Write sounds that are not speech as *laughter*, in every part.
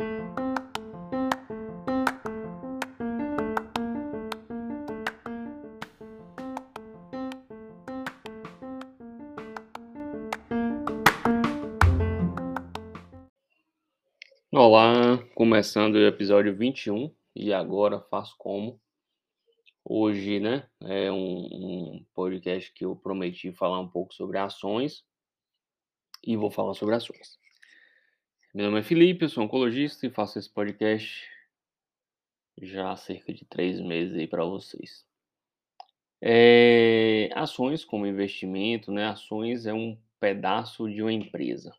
Olá, começando o episódio 21 e agora faço como. Hoje, né, é um, um podcast que eu prometi falar um pouco sobre ações e vou falar sobre ações. Meu nome é Felipe, eu sou oncologista e faço esse podcast já há cerca de três meses aí para vocês. É, ações como investimento, né, ações é um pedaço de uma empresa.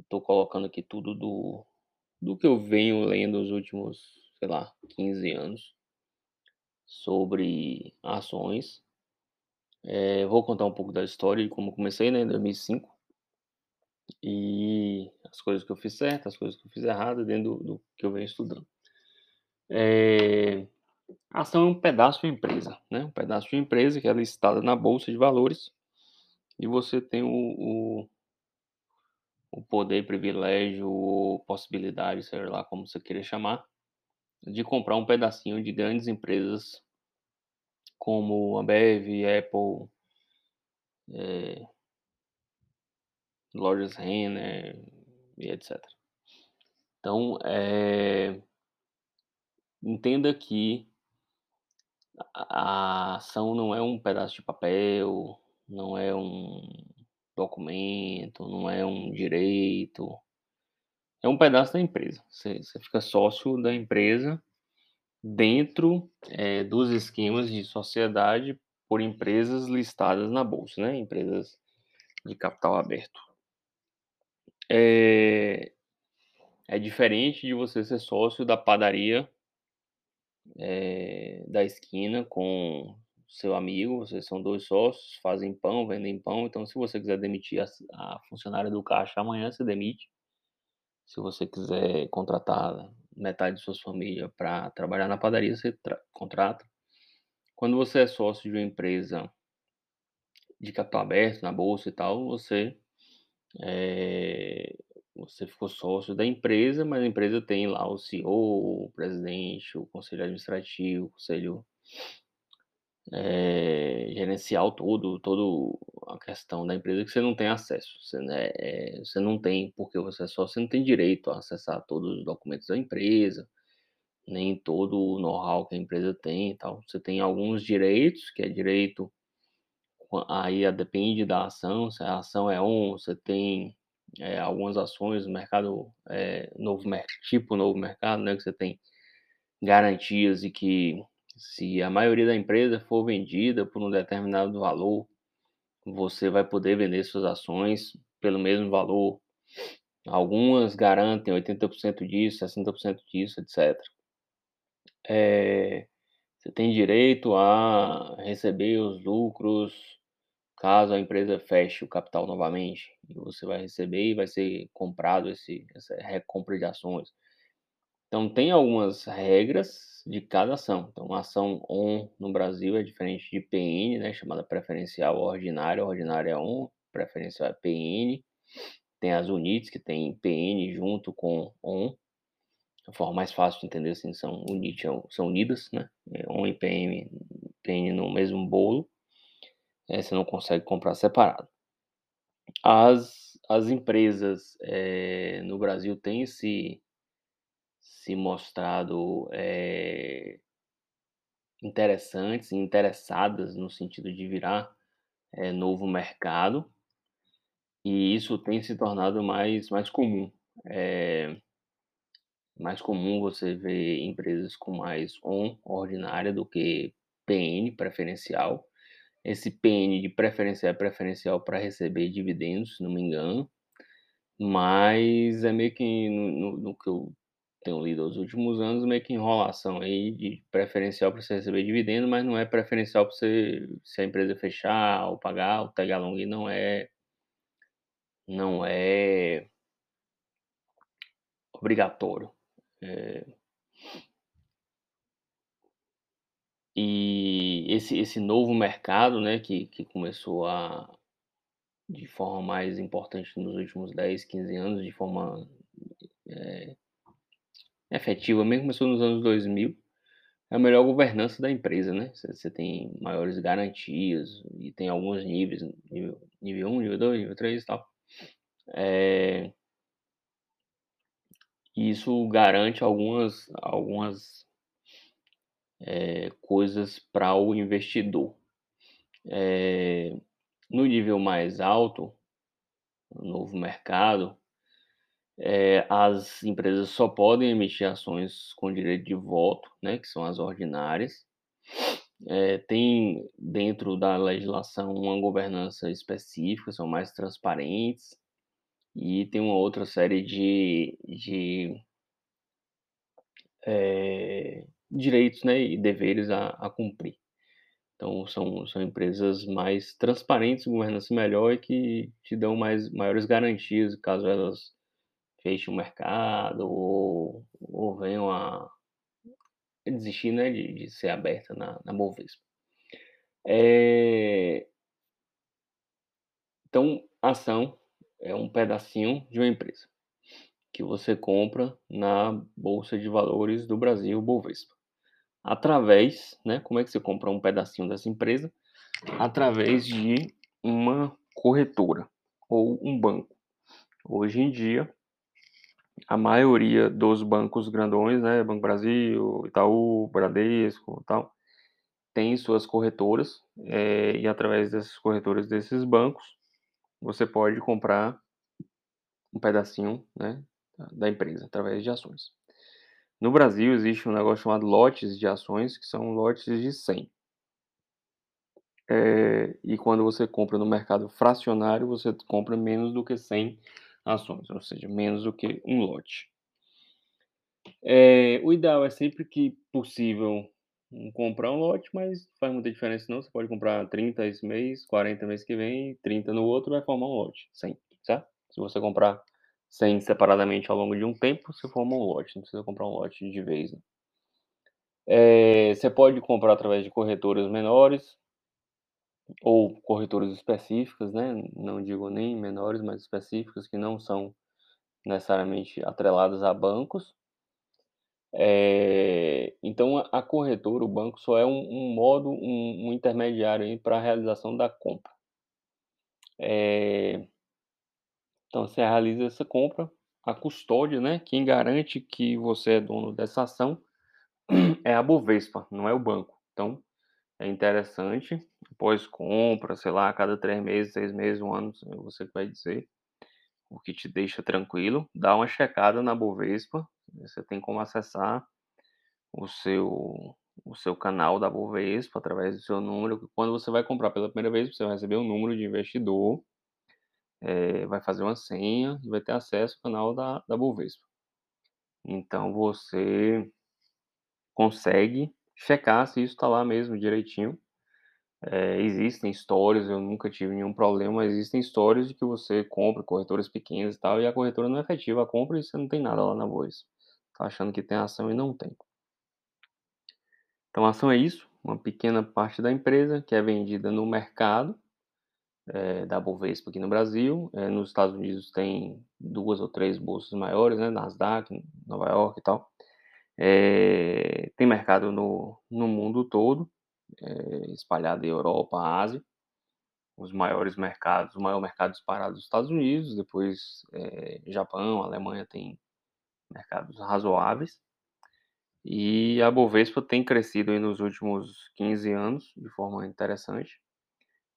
Estou colocando aqui tudo do, do que eu venho lendo nos últimos, sei lá, 15 anos sobre ações. É, vou contar um pouco da história de como comecei, né, em 2005. E as coisas que eu fiz certo, as coisas que eu fiz errado dentro do, do que eu venho estudando. É, a ação é um pedaço de empresa, né? Um pedaço de empresa que é listada na bolsa de valores e você tem o, o, o poder, privilégio ou possibilidade, seja lá como você queira chamar, de comprar um pedacinho de grandes empresas como a Bev, Apple, é, lojas Renner e etc. Então, é, entenda que a ação não é um pedaço de papel, não é um documento, não é um direito, é um pedaço da empresa. Você, você fica sócio da empresa dentro é, dos esquemas de sociedade por empresas listadas na bolsa, né? Empresas de capital aberto. É, é diferente de você ser sócio da padaria é, da esquina com seu amigo, vocês são dois sócios, fazem pão, vendem pão, então se você quiser demitir a, a funcionária do caixa amanhã, você demite. Se você quiser contratar metade de sua família para trabalhar na padaria, você contrata. Quando você é sócio de uma empresa de capital aberto, na bolsa e tal, você é, você ficou sócio da empresa, mas a empresa tem lá o CEO, o presidente, o conselho administrativo, o conselho é, gerencial todo, todo a questão da empresa que você não tem acesso. Você, né, é, você não tem, porque você é só, você não tem direito a acessar todos os documentos da empresa, nem todo o know-how que a empresa tem e tal. Você tem alguns direitos, que é direito, aí depende da ação, se a ação é um, você tem é, algumas ações mercado, é, novo tipo novo mercado, né, que você tem garantias e que se a maioria da empresa for vendida por um determinado valor, você vai poder vender suas ações pelo mesmo valor. Algumas garantem 80% disso, 60% disso, etc. É, você tem direito a receber os lucros caso a empresa feche o capital novamente. Você vai receber e vai ser comprado esse, essa recompra de ações. Então, tem algumas regras de cada ação. Então, a ação ON no Brasil é diferente de PN, né, chamada preferencial ordinária. Ordinária é ON, preferencial é PN. Tem as UNITs, que tem PN junto com ON. A forma mais fácil de entender assim, são UNIT, são unidas, né? É, ON e PN, PN no mesmo bolo. É, você não consegue comprar separado. As, as empresas é, no Brasil têm esse se mostrado é, interessantes interessadas no sentido de virar é, novo mercado, e isso tem se tornado mais, mais comum. É, mais comum você ver empresas com mais ON ordinária do que PN preferencial. Esse PN de preferencial é preferencial para receber dividendos, se não me engano, mas é meio que no, no, no que eu tenho lido nos últimos anos, meio que enrolação aí de preferencial para você receber dividendo, mas não é preferencial para você, se a empresa fechar ou pagar, o tag along não é não é obrigatório. É... E esse, esse novo mercado, né, que, que começou a, de forma mais importante nos últimos 10, 15 anos, de forma é, efetiva mesmo começou nos anos 2000, é a melhor governança da empresa, né? Você tem maiores garantias e tem alguns níveis, nível, nível 1, nível 2, nível 3 e tal. É, isso garante algumas, algumas é, coisas para o investidor. É, no nível mais alto, no novo mercado, é, as empresas só podem emitir ações com direito de voto, né, que são as ordinárias. É, tem dentro da legislação uma governança específica, são mais transparentes, e tem uma outra série de, de é, direitos né, e deveres a, a, cumprir. Então, são, são empresas mais transparentes, governança melhor e que te dão mais, maiores garantias caso elas fechem o mercado ou, ou venham a desistir né, de, de ser aberta na, na Bovespa. É... Então, ação é um pedacinho de uma empresa que você compra na Bolsa de Valores do Brasil, Bovespa. Através, né, como é que você compra um pedacinho dessa empresa? Através de uma corretora ou um banco. Hoje em dia, a maioria dos bancos grandões, né, Banco Brasil, Itaú, Bradesco, tal, tem suas corretoras é, e através dessas corretoras desses bancos você pode comprar um pedacinho, né, da empresa através de ações. No Brasil existe um negócio chamado lotes de ações, que são lotes de 100. É, e quando você compra no mercado fracionário, você compra menos do que 100 ações, ou seja, menos do que um lote. É, o ideal é sempre que possível comprar um lote, mas não faz muita diferença não. Você pode comprar 30 esse mês, 40 mês que vem, 30 no outro, vai formar um lote, 100, certo? Se você comprar 100 separadamente ao longo de um tempo, você forma um lote, não precisa comprar um lote de vez. Né? É, você pode comprar através de corretoras menores, ou corretoras específicas, né? Não digo nem menores, mas específicas que não são necessariamente atreladas a bancos. É, então a, corretora, o banco, só é um, um modo, um, um intermediário para a realização da compra. É, então você realiza essa compra, a custódia, né? Quem garante que você é dono dessa ação *clears throat* é a Bovespa, não é o banco. Então é interessante, após compra, sei lá, a cada três meses, seis meses, um ano, você vai dizer, o que te deixa tranquilo, dá uma checada na Bovespa, você tem como acessar o seu o seu canal da Bovespa através do seu número. Quando você vai comprar pela primeira vez, você vai receber um número de investidor, é, vai fazer uma senha e vai ter acesso ao canal da, da Bovespa. Então você consegue checar se isso está lá mesmo direitinho. É, existem histórias, eu nunca tive nenhum problema, mas existem histórias de que você compra corretoras pequenas e tal, e a corretora não é efetiva a compra e você não tem nada lá na bolsa. Tá achando que tem ação e não tem. Então, a ação é isso, uma pequena parte da empresa que é vendida no mercado é, da Bovespa aqui no Brasil. É, nos Estados Unidos tem duas ou três bolsas maiores, né, Nasdaq, Nova York e tal. É, tem mercado no, no mundo todo, é, espalhado em Europa, Ásia. Os maiores mercados, o maior mercado disparado dos Estados Unidos, depois é, Japão, Alemanha tem mercados razoáveis. E a Bovespa tem crescido nos últimos 15 anos de forma interessante,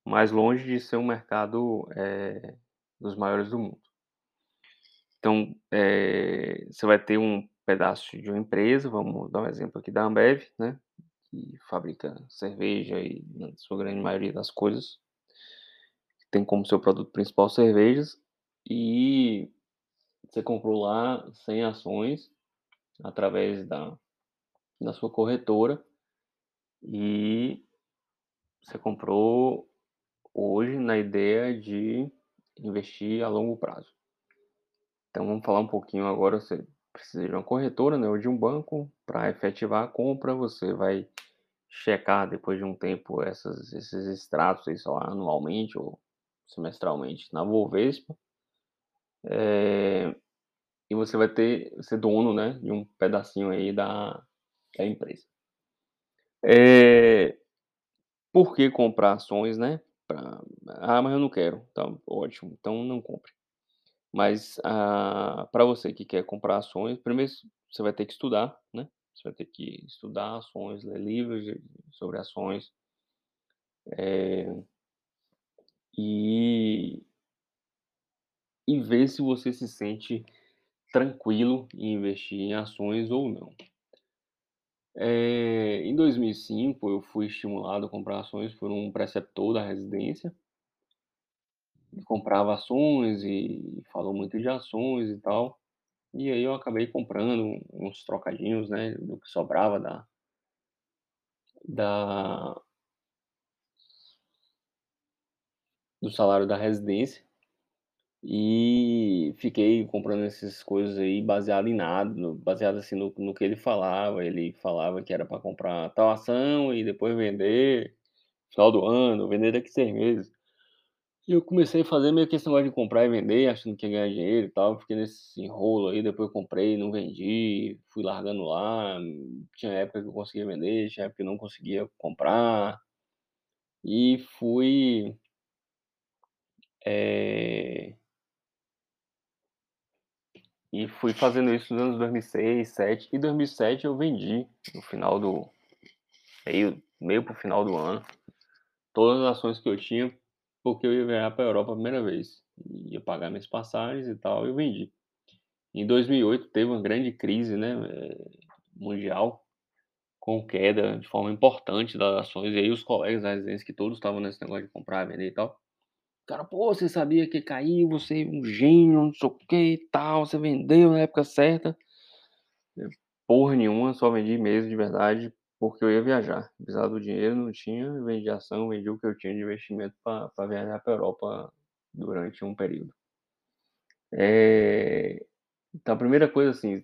mais longe de ser um mercado é, dos maiores do mundo. Então, é, você vai ter um pedaço de uma empresa, vamos dar um exemplo aqui da Ambev, né, que fabrica cerveja e, na sua grande maioria das coisas, tem como seu produto principal cervejas, e você comprou lá 100 ações através da, da sua corretora e você comprou hoje na ideia de investir a longo prazo. Então vamos falar um pouquinho agora, você precisa de uma corretora, né, ou de um banco para efetivar a compra, você vai checar depois de um tempo essas, esses extratos, sei lá, anualmente ou semestralmente na Bovespa. É, e você vai ter ser dono, né, de um pedacinho aí da da empresa. Eh, por que comprar ações, né, "Ah, mas eu não quero", então ótimo, então não compre. Mas, ah, pra você que quer comprar ações, primeiro você vai ter que estudar, né, você vai ter que estudar ações, ler livros sobre ações. Eh e e ver se você se sente tranquilo em investir em ações ou não. Eh, em 2005 eu fui estimulado a comprar ações por um preceptor da residência. Ele comprava ações e falou muito de ações e tal, e aí eu acabei comprando uns trocadinhos, né, do que sobrava da da do salário da residência, e fiquei comprando essas coisas aí baseado em nada, no baseado, assim, no no que ele falava, ele falava que era pra comprar tal ação e depois vender final do ano, vender daqui 6 meses. E eu comecei a fazer meio que esse negócio de comprar e vender, achando que ia ganhar dinheiro e tal, fiquei nesse rolo aí, depois eu comprei, não vendi, fui largando lá, tinha época que eu conseguia vender, tinha época que não conseguia comprar. E fui eh e fui fazendo isso nos anos 2006, 2007, e 2007 eu vendi, no final do meio meio para o final do ano, todas as ações que eu tinha, porque eu ia viajar pra Europa a primeira vez, ia pagar minhas passagens e tal, eu vendi. Em 2008 teve uma grande crise, né, eh, mundial, com queda de forma importante das ações, e aí os colegas da residência que todos estavam nesse negócio de comprar, vender e tal, ficaram: "Pô, você sabia que ia cair, você é um gênio, não sei o quê e tal, você vendeu na época certa". "Porra nenhuma, só vendi mesmo de verdade, porque eu ia viajar, precisava do dinheiro, não tinha, vendi ação, vendi o que eu tinha de investimento pra viajar pra Europa durante um período". Eh, então a primeira coisa, assim,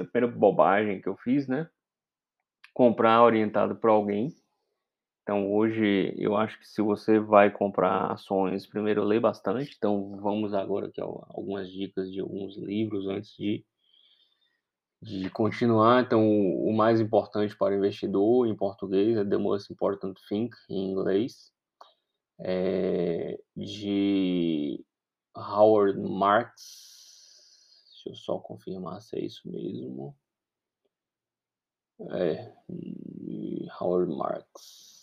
a primeira bobagem que eu fiz, né, comprar orientado por alguém. Então hoje eu acho que se você vai comprar ações, primeiro lê bastante, então vamos agora aqui algumas dicas de alguns livros antes de de continuar. Então o mais importante para o investidor, em português, é The Most Important Thing, em inglês, eh, de Howard Marks, deixa eu só confirmar se é isso mesmo. É, Howard Marks,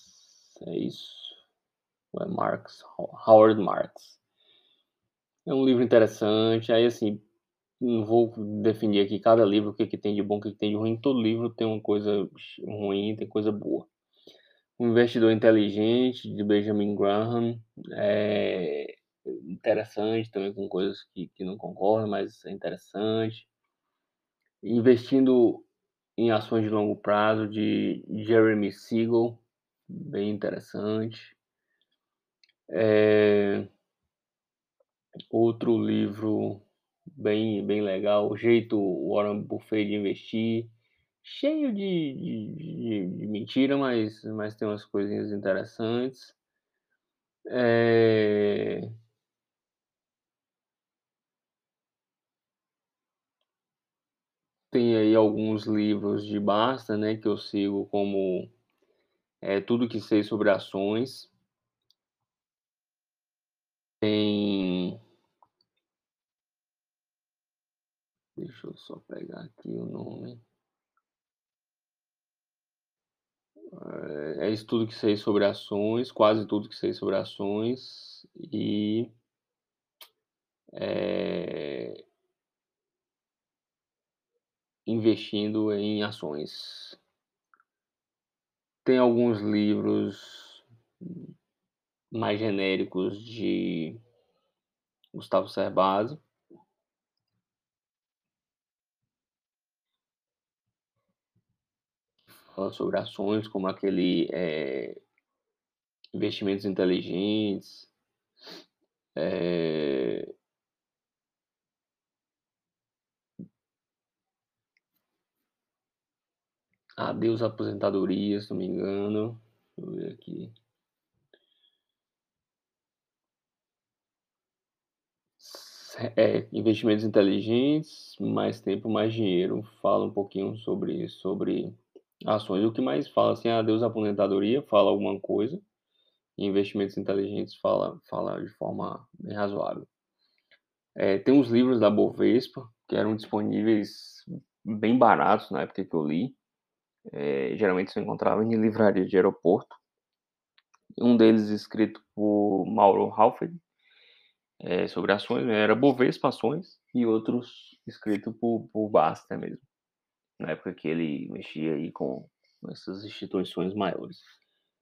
é isso? É Marks? Howard Marks. É um livro interessante, aí assim, não vou definir aqui cada livro o que que tem de bom, o que que tem de ruim, todo livro tem uma coisa ruim, tem coisa boa. O Investidor Inteligente, de Benjamin Graham, é interessante também com coisas que que não concordo, mas é interessante. Investindo em ações de longo prazo, de Jeremy Siegel, bem interessante. Eh outro livro bem bem legal, O Jeito Warren Buffett de Investir, cheio de de de mentira, mas mas tem umas coisinhas interessantes. Eh Tem aí alguns livros de Basta, né, que eu sigo como, eh, Tudo que sei sobre ações. Tem Deixa eu só pegar aqui o nome. Eh, é isso tudo que sei sobre ações, quase tudo que sei sobre ações e eh investindo em ações. Tem alguns livros mais genéricos de Gustavo Cerbasi. Fala sobre ações, como aquele, eh, Investimentos Inteligentes. Eh Adeus Aposentadoria, se não me engano, deixa eu ver aqui. É, investimentos inteligentes, mais tempo, mais dinheiro. Fala um pouquinho sobre sobre ações. O que mais fala, assim, ah, Deus aposentadoria, fala alguma coisa. Investimentos inteligentes fala fala de forma bem razoável. É, tem uns livros da Bovespa que eram disponíveis bem baratos na época que eu li. É, geralmente você encontrava em livraria de aeroporto. Um deles escrito por Mauro Halford, é, sobre ações, né, era Bovespa Ações, e outros escritos por, por Basta mesmo, na época que ele mexia aí com essas instituições maiores.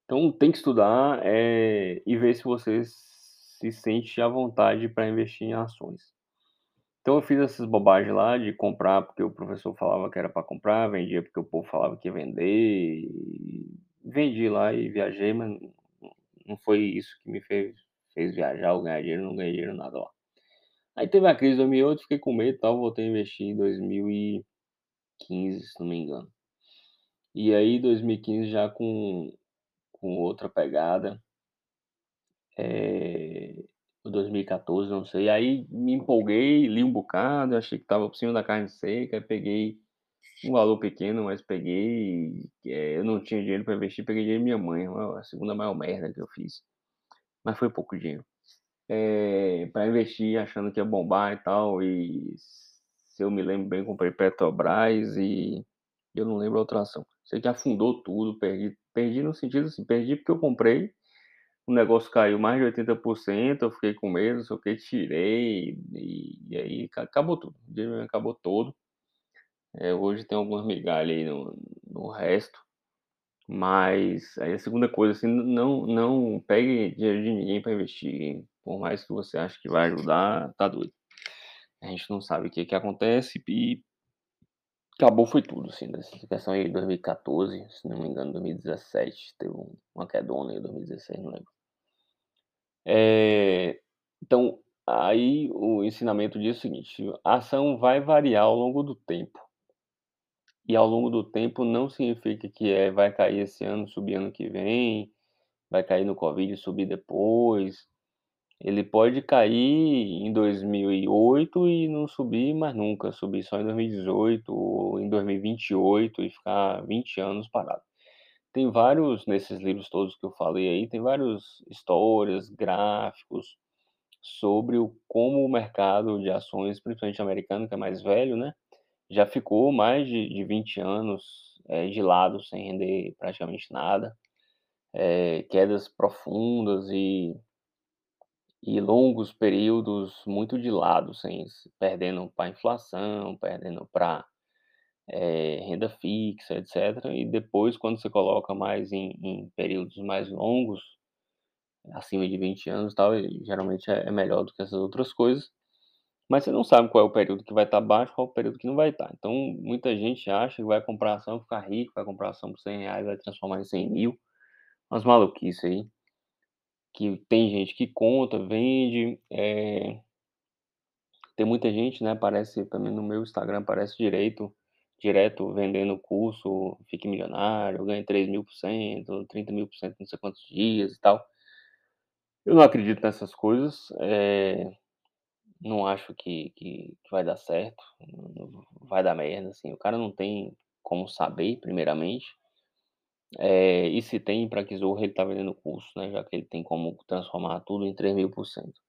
Então tem que estudar é, e ver se você se sente à vontade para investir em ações. Então eu fiz essas bobagens lá de comprar porque o professor falava que era para comprar, vendia porque o povo falava que ia vender, vendi lá e viajei, mas não foi isso que me fez, fez viajar ou ganhar dinheiro, não ganhei dinheiro nada lá. Aí teve a crise de 2008, fiquei com medo e tal, voltei a investir em 2015, se não me engano. E aí 2015 já com, com outra pegada, é, 2014, não sei. Aí me empolguei, li um bocado, achei que tava por cima da carne seca, peguei um valor pequeno, mas peguei. É, eu não tinha dinheiro para investir, peguei dinheiro minha mãe, a segunda maior merda que eu fiz. Mas foi pouco dinheiro. É, para investir achando que ia bombar e tal. E se eu me lembro bem, comprei Petrobras e eu não lembro a outra ação. Sei que afundou tudo, perdi. Perdi no sentido assim, perdi porque eu comprei, o negócio caiu mais de 80%, eu fiquei com medo, só que tirei, e, e aí acabou tudo. O dinheiro acabou todo. É, hoje tem algumas migalhas aí no, no resto. Mas aí a segunda coisa, assim, não, não pegue dinheiro de ninguém para investir. Por mais que você ache que vai ajudar, tá doido. A gente não sabe o que, que acontece e acabou foi tudo, assim, dessa questão aí de 2014, se não me engano, 2017, teve uma quedona aí, 2016, não lembro. É, então, aí o ensinamento diz o seguinte, a ação vai variar ao longo do tempo. E ao longo do tempo não significa que é, vai cair esse ano, subir ano que vem, vai cair no Covid e subir depois. Ele pode cair em 2008 e não subir mais nunca, subir só em 2018 ou em 2028 e ficar 20 anos parado. Tem vários, nesses livros todos que eu falei aí, tem várias histórias, gráficos sobre o, como o mercado de ações, principalmente americano, que é mais velho, né? já ficou mais de, de 20 anos é, de lado, sem render praticamente nada, é, quedas profundas e, e longos períodos muito de lado, sem, perdendo para inflação, perdendo para é, renda fixa, etc. E depois, quando você coloca mais em, em períodos mais longos, acima de 20 anos tal, geralmente é, é melhor do que essas outras coisas. Mas você não sabe qual é o período que vai estar baixo, qual é o período que não vai estar. Então, muita gente acha que vai comprar ação, ficar rico, vai comprar ação por 100 reais, vai transformar em 100 mil. Umas maluquices aí. Que tem gente que conta, vende. É... Tem muita gente, né? Aparece também no meu Instagram, aparece direito, direto vendendo curso, fique milionário, ganha 3 mil por cento, 30 mil por cento, não sei quantos dias e tal. Eu não acredito nessas coisas. É não acho que, que, que vai dar certo, vai dar merda, assim. O cara não tem como saber, primeiramente. É, e se tem, para que Zorro ele tá vendendo curso, né? Já que ele tem como transformar tudo em 3 mil por cento.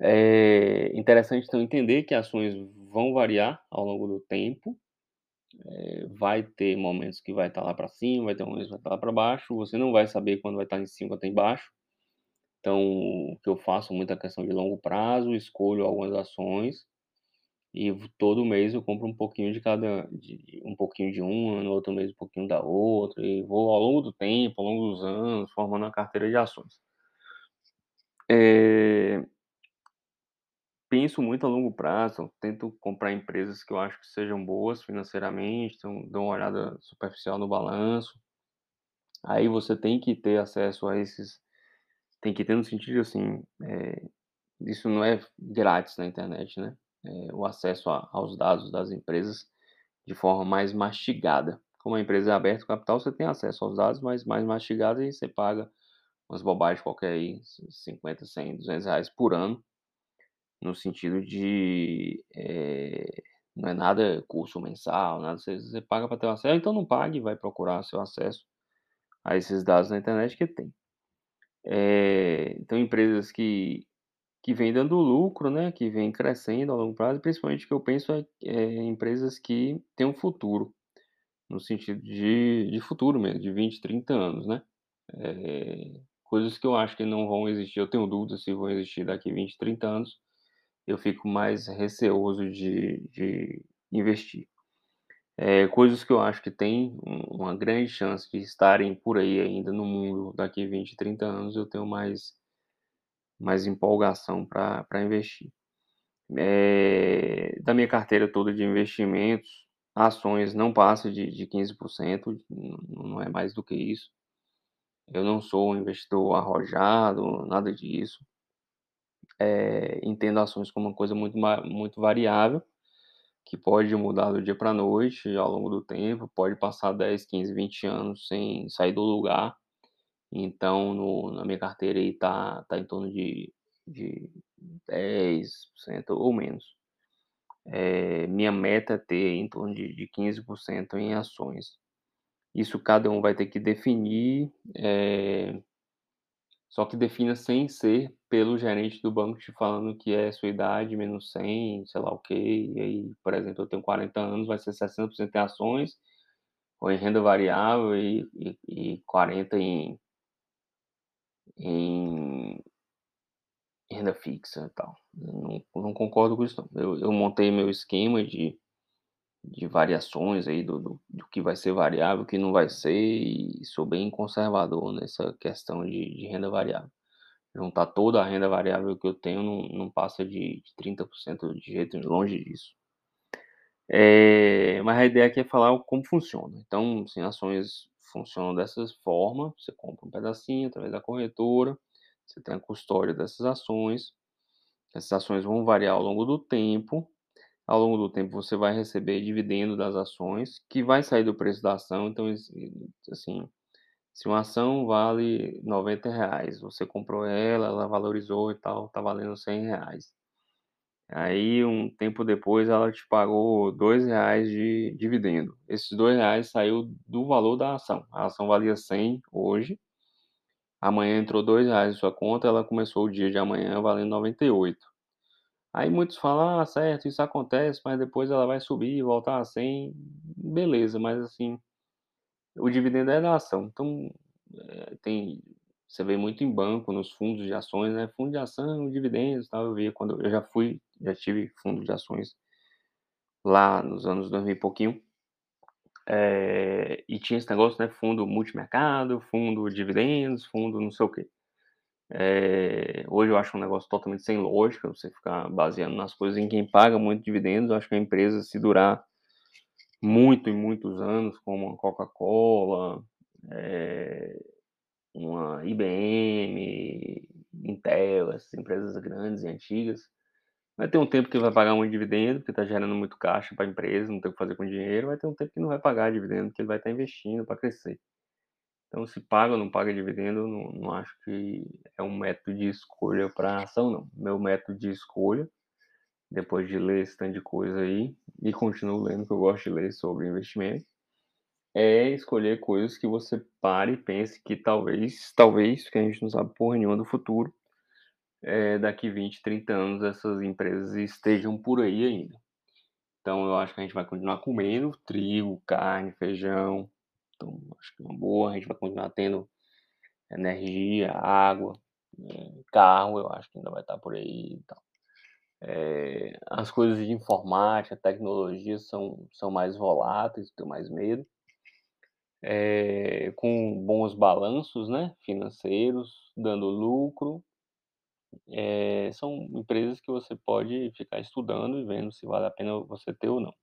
É interessante então entender que ações vão variar ao longo do tempo. É, vai ter momentos que vai estar tá lá para cima, vai ter momentos que vai estar tá lá para baixo. Você não vai saber quando vai estar tá em cima ou embaixo. Então, o que eu faço muita questão de longo prazo, escolho algumas ações e todo mês eu compro um pouquinho de cada, de, um pouquinho de uma, no outro mês um pouquinho da outra, e vou ao longo do tempo, ao longo dos anos, formando uma carteira de ações. É, penso muito a longo prazo, tento comprar empresas que eu acho que sejam boas financeiramente, então dou uma olhada superficial no balanço. Aí você tem que ter acesso a esses tem que ter no sentido assim, é, isso não é grátis na internet, né? É, o acesso a, aos dados das empresas de forma mais mastigada. Como a empresa é aberta capital, você tem acesso aos dados, mas mais mastigada e você paga umas bobagens qualquer aí, 50, 100, 200 reais por ano. No sentido de, eh, não é nada curso mensal, nada, você você paga para ter acesso, então não pague, vai procurar seu acesso a esses dados na internet que tem. Eh, então empresas que que vêm dando lucro, né, que vêm crescendo a longo prazo, principalmente o que eu penso é é empresas que têm um futuro, no sentido de de futuro mesmo, de 20, 30 anos, né. Eh, coisas que eu acho que não vão existir, eu tenho dúvidas se vão existir daqui 20, 30 anos, eu fico mais receoso de de investir. Eh, coisas que eu acho que tem um uma grande chance de estarem por aí ainda no mundo daqui 20, 30 anos, eu tenho mais mais empolgação pra investir. Eh, da minha carteira toda de investimentos, ações não passa de de 15%, n não é mais do que isso. Eu não sou um investidor arrojado, nada disso. Eh, entendo ações como uma coisa muito muito variável, que pode mudar do dia pra noite, ao longo do tempo, pode passar 10, 15, 20 anos sem sair do lugar. Então no na minha carteira aí tá tá em torno de de 10% ou menos. Eh, minha meta é ter em torno de de 15% em ações. Isso cada um vai ter que definir, eh, só que defina sem ser pelo gerente do banco te falando que é sua idade menos 100, sei lá o quê, e aí, por exemplo, eu tenho 40 anos, vai ser 60% em ações, ou em renda variável e e e 40 em em renda fixa, tal. Eu não não concordo com isso não. Eu eu montei meu esquema de de variações aí do do do que vai ser variável, que não vai ser, e sou bem conservador nessa questão de de renda variável. Juntar toda a renda variável que eu tenho não não passa de de 30% de jeito longe disso. Eh, mas a ideia aqui é falar como funciona. Então, assim, ações funcionam dessas forma, você compra um pedacinho através da corretora, você tem a custódia dessas ações, essas ações vão variar ao longo do tempo, ao longo do tempo você vai receber dividendo das ações, que vai sair do preço da ação, então assim, se uma ação vale R$90,00, você comprou ela, ela valorizou e tal, tá valendo R$100,00. Aí um tempo depois ela te pagou R$2,00 de dividendo, esses R$2,00 saiu do valor da ação, a ação valia 100 hoje, amanhã entrou R$2,00 em sua conta, ela começou o dia de amanhã valendo 98. Aí muitos falam: "Ah, certo, isso acontece, mas depois ela vai subir voltar a 100", beleza, mas assim, o dividendo é da ação, então, eh, tem você vê muito em banco, nos fundos de ações, né, fundo de ação, dividendos, tal, eu via quando eu já fui já tive fundo de ações lá nos anos 2000 e pouquinho. Eh, e tinha esse negócio, né, fundo multimercado, fundo dividendos, fundo não sei o quê. Eh, hoje eu acho um negócio totalmente sem lógica, você ficar baseando nas coisas em quem paga muito dividendos, eu acho que a empresa se durar muito e muitos anos, como uma Coca-Cola, eh, uma IBM, Intel, essas empresas grandes e antigas, vai ter um tempo que vai pagar muito dividendo, porque tá gerando muito caixa pra empresa, não tem o que fazer com dinheiro, vai ter um tempo que não vai pagar dividendo, porque ele vai estar investindo pra crescer. Então se paga ou não paga dividendo, não não acho que é um método de escolha pra ação não. Meu método de escolha, depois de ler esse tanto de coisa aí, e continuo lendo, que eu gosto de ler sobre investimento, é escolher coisas que você pare e pense que talvez talvez, porque a gente não sabe porra nenhuma do futuro, eh, daqui 20, 30 anos essas empresas estejam por aí ainda. Então eu acho que a gente vai continuar comendo trigo, carne, feijão, então acho que é uma boa, a gente vai continuar tendo energia, água, eh, carro, eu acho que ainda vai estar por aí e tal. Eh, as coisas de informática, tecnologia são são mais voláteis, tenho mais medo. Eh, com bons balanços, né, financeiros, dando lucro. Eh, são empresas que você pode ficar estudando e vendo se vale a pena você ter ou não.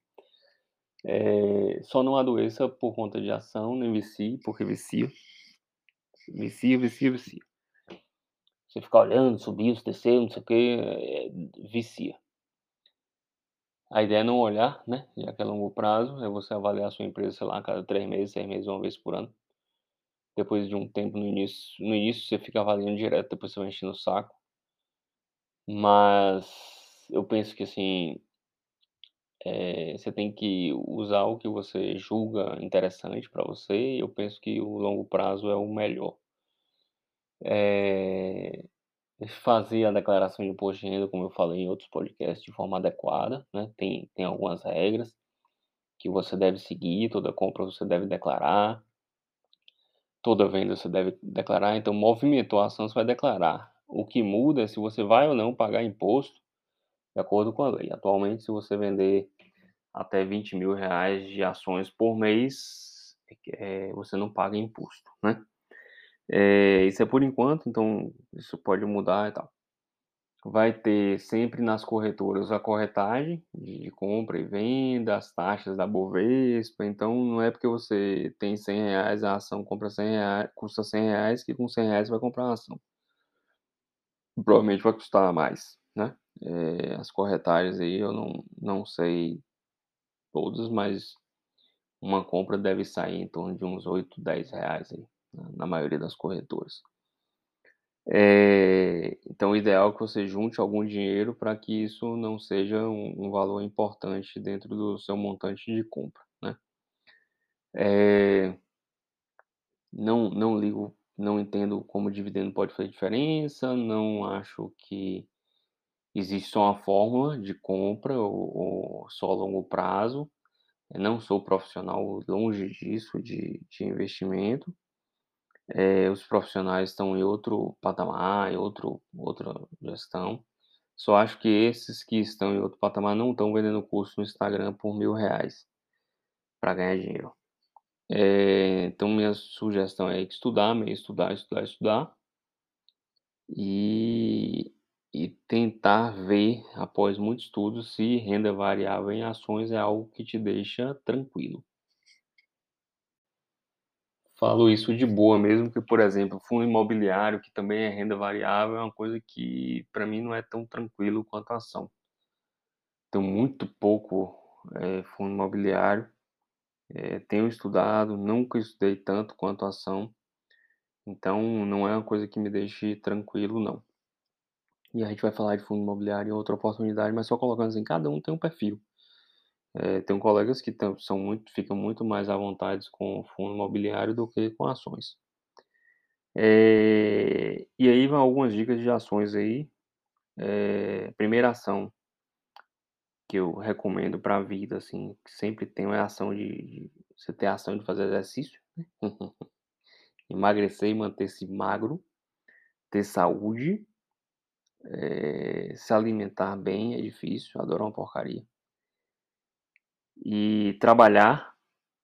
Eh, só não adoeça por conta de ação, nem vicie, porque vicia. Vicia, vicia, vicia. Você ficar olhando, subiu, desceu, não sei o quê, eh, vicia. A ideia é não olhar, né, já que é longo prazo, é você avaliar a sua empresa, sei lá, a cada 3 meses, 6 meses, 1 vez por ano. Depois de um tempo no início no início você fica avaliando direto, depois você vai enchendo o saco. Mas eu penso que assim eh, você tem que usar o que você julga interessante para você, e eu penso que o longo prazo é o melhor. Eh, fazer a declaração de imposto de renda, como eu falei em outros podcasts, de forma adequada, né, tem tem algumas regras que você deve seguir, toda compra você deve declarar. Toda venda você deve declarar, então movimentou a ação, você vai declarar. O que muda é se você vai ou não pagar imposto de acordo com a lei. Atualmente, se você vender até R$20.000 de ações por mês, eh, você não paga imposto, né. Eh, isso é por enquanto, então isso pode mudar e tal. Vai ter sempre nas corretoras a corretagem de compra e venda, as taxas da Bovespa, então não é porque você tem R$100, a ação compra R$100 custa R$100 que com R$100 você vai comprar uma ação. Provavelmente vai custar mais, Eh, as corretagens aí eu não não sei todas, mas uma compra deve sair em torno de uns R$8, R$10 aí, na maioria das corretoras. Eh, então o ideal é que você junte algum dinheiro para que isso não seja um um valor importante dentro do seu montante de compra, né. Eh não não ligo não entendo como o dividendo pode fazer diferença, não acho que existe só uma fórmula de compra ou ou só a longo prazo. Eu não sou profissional, longe disso, de de investimento. Eh, os profissionais estão em outro patamar, em outro outra gestão. Só acho que esses que estão em outro patamar não estão vendendo curso no Instagram por R$1.000 para ganhar dinheiro. Eh, então minha sugestão é estudar estudar, estudar, estudar e e tentar ver, após muito estudo, se renda variável em ações é algo que te deixa tranquilo. Falo isso de boa mesmo que, por exemplo, fundo imobiliário, que também é renda variável, é uma coisa que para mim não é tão tranquilo quanto a ação. Tenho muito pouco, eh, fundo imobiliário, eh, tenho estudado, nunca estudei tanto quanto a ação, então não é uma coisa que me deixe tranquilo não. E a gente vai falar de fundo imobiliário em outra oportunidade, mas só colocando assim, cada um tem um perfil. Eh, tenho colegas que estão são muito ficam muito mais à vontades com fundo imobiliário do que com ações. Eh, e aí vão algumas dicas de ações aí, eh, primeira ação que eu recomendo para a vida, assim, que sempre tenho é a ação de de você ter ação de fazer exercício, né. *laughs* Emagrecer e manter-se magro, ter saúde, eh, se alimentar bem é difícil, adoro uma porcaria. E trabalhar,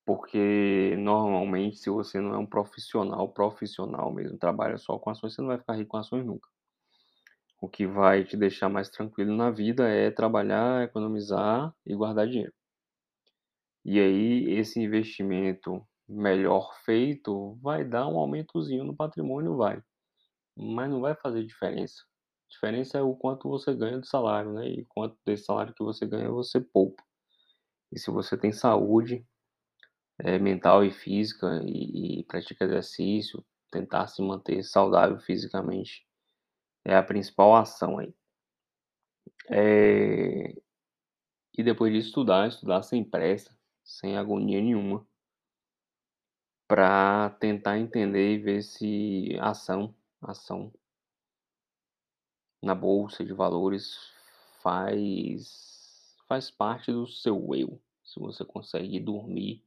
porque normalmente se você não é um profissional, profissional mesmo, trabalha só com ações, você não vai ficar rico com ações nunca. O que vai te deixar mais tranquilo na vida é trabalhar, economizar e guardar dinheiro. E aí esse investimento melhor feito vai dar um aumentozinho no patrimônio, vai, mas não vai fazer diferença. Diferença é o quanto você ganha de salário, né, e quanto desse salário que você ganha você poupa. E se você tem saúde, eh, mental e física e e pratica exercício, tentar se manter saudável fisicamente, é a principal ação aí. Eh, e depois disso estudar, estudar sem pressa, sem agonia nenhuma pra tentar entender e ver se ação ação na bolsa de valores faz faz parte do seu eu, se você consegue dormir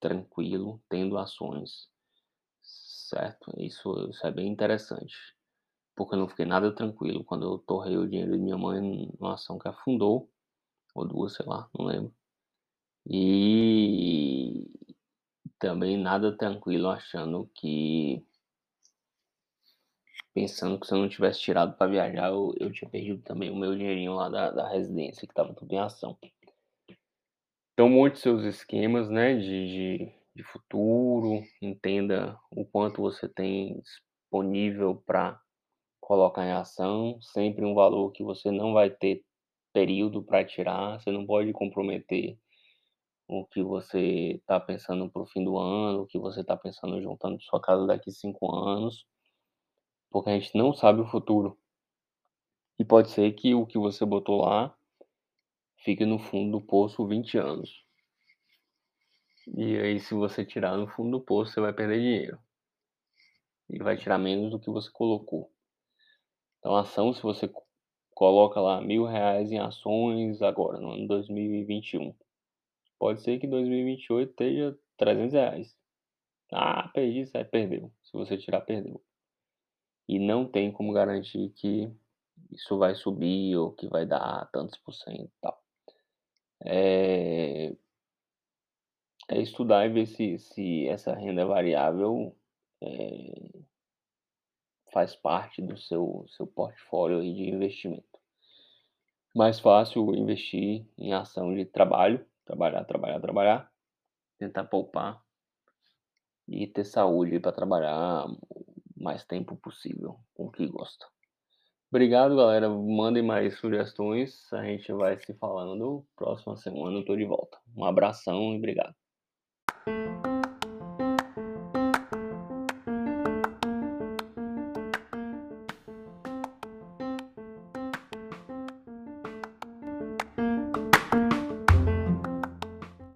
tranquilo tendo ações, certo? Isso isso é bem interessante, porque eu não fiquei nada tranquilo quando eu torrei o dinheiro de minha mãe numa ação que afundou, ou 2, sei lá, não lembro. E também nada tranquilo achando que pensando que se eu não tivesse tirado para viajar, eu eu tinha perdido também o meu dinheirinho lá da da residência que estava tudo em ação. Então monte seus esquemas, né, de de de futuro, entenda o quanto você tem disponível pra colocar em ação, sempre um valor que você não vai ter período pra tirar, você não pode comprometer o que você tá pensando para o fim do ano, o que você tá pensando juntando sua casa daqui 5 anos, porque a gente não sabe o futuro. E pode ser que o que você botou lá fique no fundo do poço 20 anos. E aí, se você tirar no fundo do poço, você vai perder dinheiro. E vai tirar menos do que você colocou. Então, ação, se você coloca lá mil reais em ações agora, no ano 2021, pode ser que 2028 esteja 300 reais. Ah, perdi, você perdeu. Se você tirar, perdeu. E não tem como garantir que isso vai subir ou que vai dar tantos por cento e tal. É, é estudar e ver se, se essa renda variável é, faz parte do seu, seu portfólio de investimento. Mais fácil investir em ação de trabalho, trabalhar, trabalhar, trabalhar, tentar poupar e ter saúde para trabalhar mais tempo possível com o que gosta. Obrigado, galera. Mandem mais sugestões. A gente vai se falando. Próxima semana eu tô de volta. Um abração e obrigado.